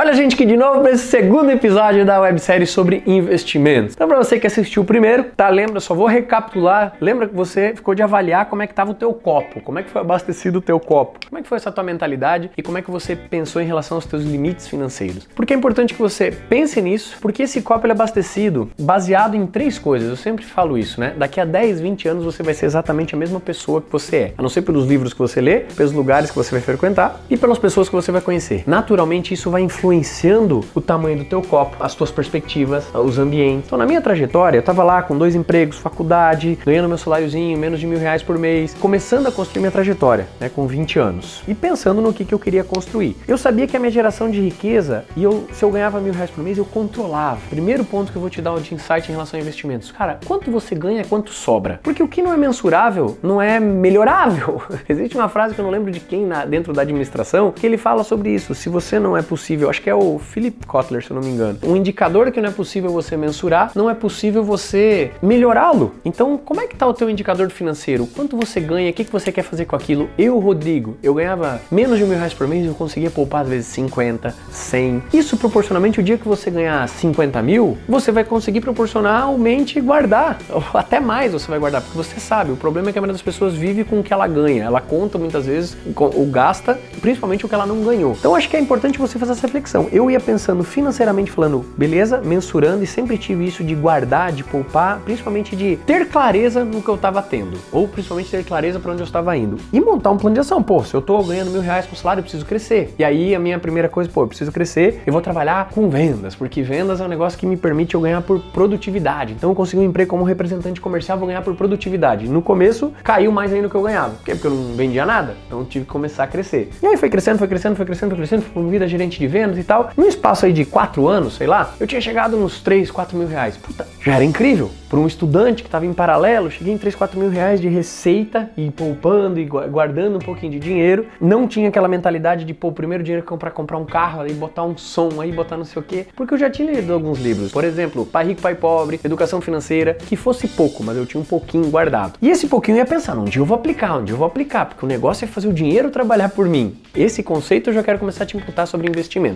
Olha, gente, que de novo para esse segundo episódio da websérie sobre investimentos. Então, para você que assistiu o primeiro, tá? Lembra, só vou recapitular. Lembra que você ficou de avaliar como é que estava o teu copo, como é que foi abastecido o teu copo, como é que foi essa tua mentalidade e como é que você pensou em relação aos teus limites financeiros. Porque é importante que você pense nisso, porque esse copo é abastecido baseado em três coisas. Eu sempre falo isso, né? Daqui a 10, 20 anos você vai ser exatamente a mesma pessoa que você é. A não ser pelos livros que você lê, pelos lugares que você vai frequentar e pelas pessoas que você vai conhecer. Naturalmente, isso vai influenciar influenciando o tamanho do teu copo, as tuas perspectivas, os ambientes. Então, na minha trajetória, eu tava lá com dois empregos, faculdade, ganhando meu saláriozinho, menos de mil reais por mês, começando a construir minha trajetória, né, com 20 anos, e pensando no que, que eu queria construir. Eu sabia que a minha geração de riqueza, e eu, se eu ganhava mil reais por mês, eu controlava. Primeiro ponto que eu vou te dar de insight em relação a investimentos. Cara, quanto você ganha, quanto sobra? Porque o que não é mensurável não é melhorável. Existe uma frase que eu não lembro de quem na, dentro da administração que ele fala sobre isso. Se você não é possível acho que é o Philip Kotler, se eu não me engano. Um indicador que não é possível você mensurar, não é possível você melhorá-lo. Então, como é que está o teu indicador financeiro? Quanto você ganha? O que, que você quer fazer com aquilo? Eu, Rodrigo, eu ganhava menos de mil reais por mês e eu conseguia poupar às vezes 50, 100. Isso proporcionalmente, o dia que você ganhar 50 mil, você vai conseguir proporcionalmente guardar. Ou até mais você vai guardar, porque você sabe, o problema é que a maioria das pessoas vive com o que ela ganha. Ela conta muitas vezes, ou gasta, principalmente o que ela não ganhou. Então, acho que é importante você fazer essa reflexão. Eu ia pensando financeiramente, falando, beleza, mensurando e sempre tive isso de guardar, de poupar, principalmente de ter clareza no que eu estava tendo, ou principalmente ter clareza para onde eu estava indo. E montar um plano de ação. Pô, se eu estou ganhando mil reais com salário, eu preciso crescer. E aí a minha primeira coisa, pô, eu preciso crescer, eu vou trabalhar com vendas, porque vendas é um negócio que me permite eu ganhar por produtividade. Então eu consigo um emprego como representante comercial, vou ganhar por produtividade. No começo, caiu mais ainda do que eu ganhava. Por quê? Porque eu não vendia nada. Então eu tive que começar a crescer. E aí foi crescendo, foi crescendo, foi crescendo, foi crescendo, fui promovido a gerente de vendas e tal. No espaço aí de quatro anos, sei lá, eu tinha chegado nos 3, 4 mil reais. Puta, já era incrível. Para um estudante que estava em paralelo, cheguei em 3, 4 mil reais de receita e poupando e guardando um pouquinho de dinheiro. Não tinha aquela mentalidade de, pô, o primeiro dinheiro que comprar comprar um carro, aí botar um som, aí botar não sei o quê. Porque eu já tinha lido alguns livros. Por exemplo, Pai Rico, Pai Pobre, Educação Financeira, que fosse pouco, mas eu tinha um pouquinho guardado. E esse pouquinho eu ia pensar, um dia eu vou aplicar, um dia eu vou aplicar, porque o negócio é fazer o dinheiro trabalhar por mim. Esse conceito eu já quero começar a te imputar sobre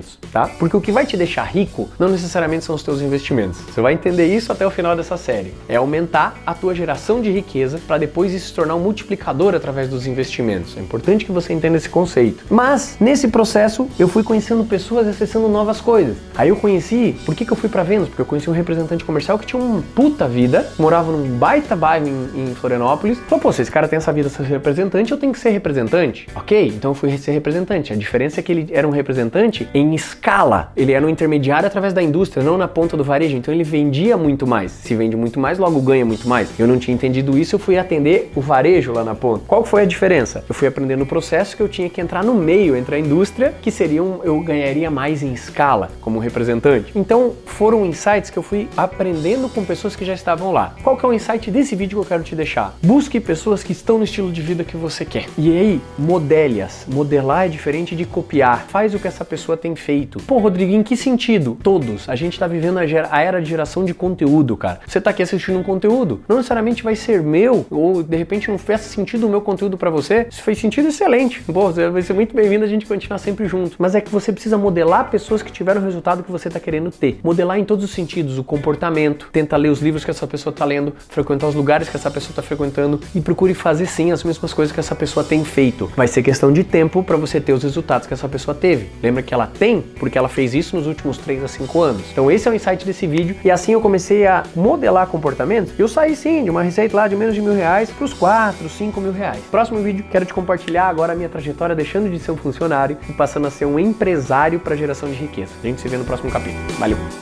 investimentos, tá? Porque o que vai te deixar rico não necessariamente são os teus investimentos. Você vai entender isso até o final dessa série. É aumentar a tua geração de riqueza para depois isso se tornar um multiplicador através dos investimentos. É importante que você entenda esse conceito. Mas nesse processo eu fui conhecendo pessoas e acessando novas coisas. Aí eu conheci, por que, que eu fui para Vênus? Porque eu conheci um representante comercial que tinha uma puta vida, morava num baita bairro em, em Florianópolis. Falou, pô, se esse cara tem essa vida ser representante, eu tenho que ser representante. Ok, então eu fui ser representante. A diferença é que ele era um representante em escala. Ele era um intermediário através da indústria, não na ponta do varejo. Então ele vendia muito mais. Se vende muito mais, logo ganha muito mais. Eu não tinha entendido isso, eu fui atender o varejo lá na ponta. Qual foi a diferença? Eu fui aprendendo o processo que eu tinha que entrar no meio entre a indústria, que seriam eu ganharia mais em escala como representante. Então foram insights que eu fui aprendendo com pessoas que já estavam lá. Qual que é o insight desse vídeo que eu quero te deixar? Busque pessoas que estão no estilo de vida que você quer. E aí, modele-as. Modelar é diferente de copiar. Faz o que essa pessoa tem feito. Pô, Rodrigo, em que sentido? Todos. A gente tá vivendo a, a era de geração de conteúdo, cara. Você tá aqui assistindo um conteúdo, não necessariamente vai ser meu, ou de repente não fez sentido o meu conteúdo para você. Se fez sentido, excelente. Pô, você vai ser muito bem-vindo a gente continuar sempre junto. Mas é que você precisa modelar pessoas que tiveram o resultado que você tá querendo ter. Modelar em todos os sentidos, o comportamento, tenta ler os livros que essa pessoa tá lendo, frequentar os lugares que essa pessoa tá frequentando e procure fazer sim as mesmas coisas que essa pessoa tem feito. Vai ser questão de tempo para você ter os resultados que essa pessoa teve. Lembra que ela porque ela fez isso nos últimos 3 a 5 anos. Então esse é o insight desse vídeo e assim eu comecei a modelar comportamentos. Eu saí sim de uma receita lá de menos de mil reais para os 4, 5 mil reais. Próximo vídeo quero te compartilhar agora a minha trajetória deixando de ser um funcionário e passando a ser um empresário para geração de riqueza. A gente se vê no próximo capítulo. Valeu!